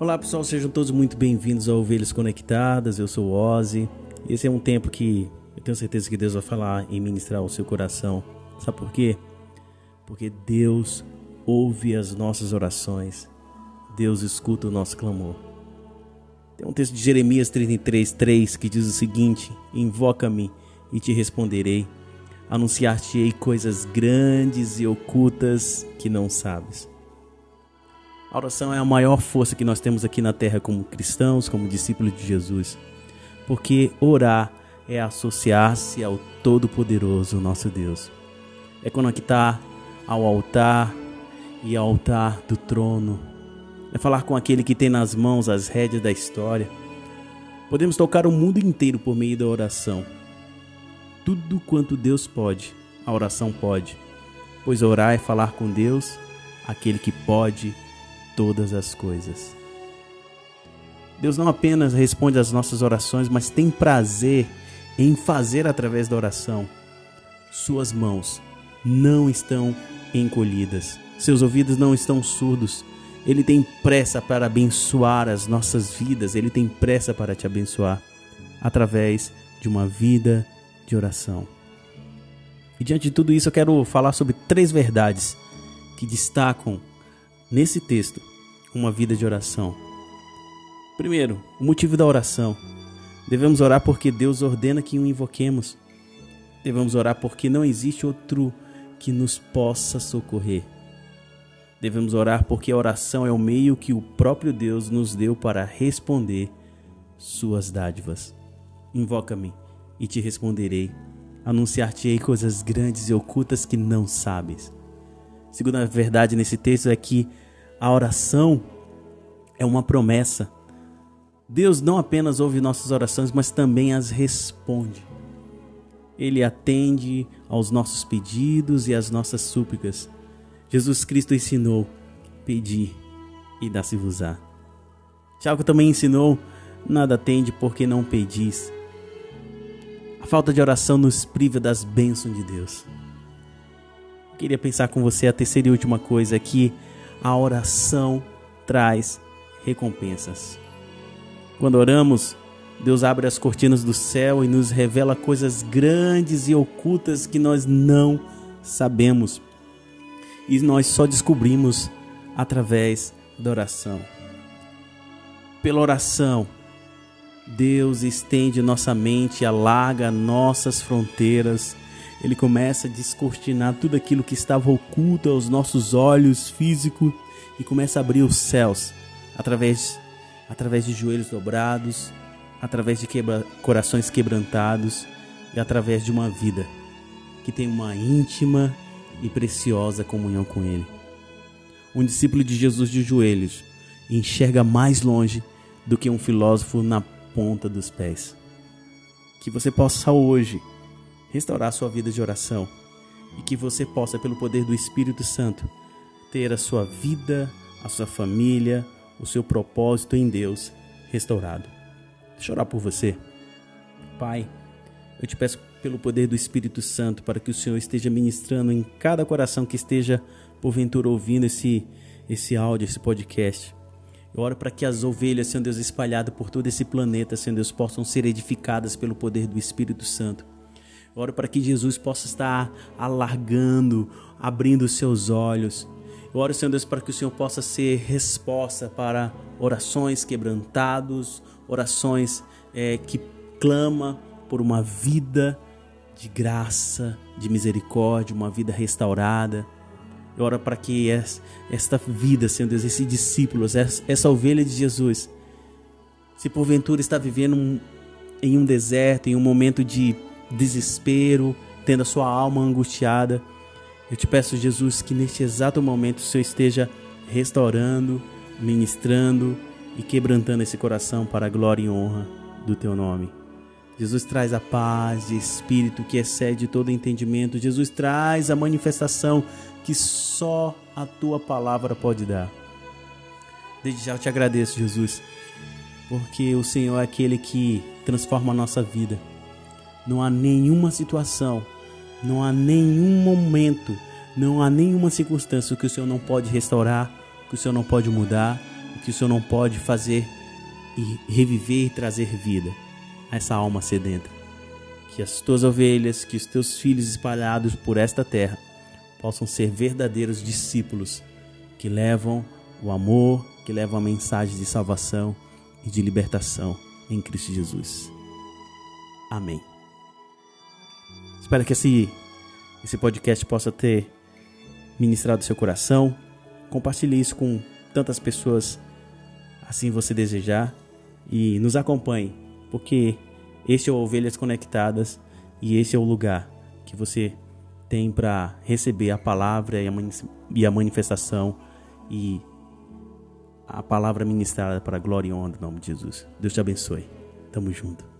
Olá pessoal, sejam todos muito bem-vindos ao Ovelhas Conectadas. Eu sou o Ozzy. Esse é um tempo que eu tenho certeza que Deus vai falar e ministrar ao seu coração. Sabe por quê? Porque Deus ouve as nossas orações. Deus escuta o nosso clamor. Tem um texto de Jeremias 33, 3 que diz o seguinte: Invoca-me e te responderei. Anunciar-te-ei coisas grandes e ocultas que não sabes. A oração é a maior força que nós temos aqui na terra como cristãos, como discípulos de Jesus. Porque orar é associar-se ao Todo-Poderoso, nosso Deus. É conectar ao altar e ao altar do trono. É falar com aquele que tem nas mãos as rédeas da história. Podemos tocar o mundo inteiro por meio da oração. Tudo quanto Deus pode, a oração pode. Pois orar é falar com Deus, aquele que pode todas as coisas. Deus não apenas responde às nossas orações, mas tem prazer em fazer através da oração. Suas mãos não estão encolhidas, seus ouvidos não estão surdos. Ele tem pressa para abençoar as nossas vidas, ele tem pressa para te abençoar através de uma vida de oração. E diante de tudo isso, eu quero falar sobre três verdades que destacam nesse texto uma vida de oração. Primeiro, o motivo da oração. Devemos orar porque Deus ordena que o invoquemos. Devemos orar porque não existe outro que nos possa socorrer. Devemos orar porque a oração é o meio que o próprio Deus nos deu para responder suas dádivas. Invoca-me e te responderei. Anunciar-te-ei coisas grandes e ocultas que não sabes. Segunda verdade nesse texto é que a oração é uma promessa. Deus não apenas ouve nossas orações, mas também as responde. Ele atende aos nossos pedidos e às nossas súplicas. Jesus Cristo ensinou: pedir e dá-se-vos-á. Tiago também ensinou: nada tende porque não pedis. A falta de oração nos priva das bênçãos de Deus. Queria pensar com você a terceira e última coisa que a oração traz recompensas. Quando oramos, Deus abre as cortinas do céu e nos revela coisas grandes e ocultas que nós não sabemos. E nós só descobrimos através da oração. Pela oração, Deus estende nossa mente, alarga nossas fronteiras ele começa a descortinar tudo aquilo que estava oculto aos nossos olhos físicos e começa a abrir os céus através, através de joelhos dobrados, através de quebra, corações quebrantados e através de uma vida que tem uma íntima e preciosa comunhão com Ele. Um discípulo de Jesus de joelhos enxerga mais longe do que um filósofo na ponta dos pés. Que você possa hoje restaurar sua vida de oração e que você possa, pelo poder do Espírito Santo, ter a sua vida, a sua família, o seu propósito em Deus restaurado. Deixa eu orar por você. Pai, eu te peço pelo poder do Espírito Santo para que o Senhor esteja ministrando em cada coração que esteja porventura ouvindo esse esse áudio, esse podcast. Eu oro para que as ovelhas, Senhor Deus, espalhadas por todo esse planeta, Senhor Deus, possam ser edificadas pelo poder do Espírito Santo oro para que Jesus possa estar alargando, abrindo os seus olhos. Eu oro, Senhor Deus, para que o Senhor possa ser resposta para orações quebrantados, orações é, que clama por uma vida de graça, de misericórdia, uma vida restaurada. Eu oro para que esta vida, Senhor Deus, esse discípulo, essa ovelha de Jesus, se porventura está vivendo em um deserto, em um momento de desespero, tendo a sua alma angustiada. Eu te peço, Jesus, que neste exato momento o Senhor esteja restaurando, ministrando e quebrantando esse coração para a glória e honra do teu nome. Jesus traz a paz de espírito que excede todo entendimento. Jesus traz a manifestação que só a tua palavra pode dar. Desde já eu te agradeço, Jesus, porque o Senhor é aquele que transforma a nossa vida. Não há nenhuma situação, não há nenhum momento, não há nenhuma circunstância que o Senhor não pode restaurar, que o Senhor não pode mudar, que o Senhor não pode fazer e reviver e trazer vida a essa alma sedenta. Que as tuas ovelhas, que os teus filhos espalhados por esta terra possam ser verdadeiros discípulos que levam o amor, que levam a mensagem de salvação e de libertação em Cristo Jesus. Amém. Espero que esse, esse podcast possa ter ministrado seu coração. Compartilhe isso com tantas pessoas assim você desejar e nos acompanhe, porque este é o Ovelhas Conectadas e esse é o lugar que você tem para receber a palavra e a manifestação e a palavra ministrada para a glória e honra do nome de Jesus. Deus te abençoe. Tamo junto.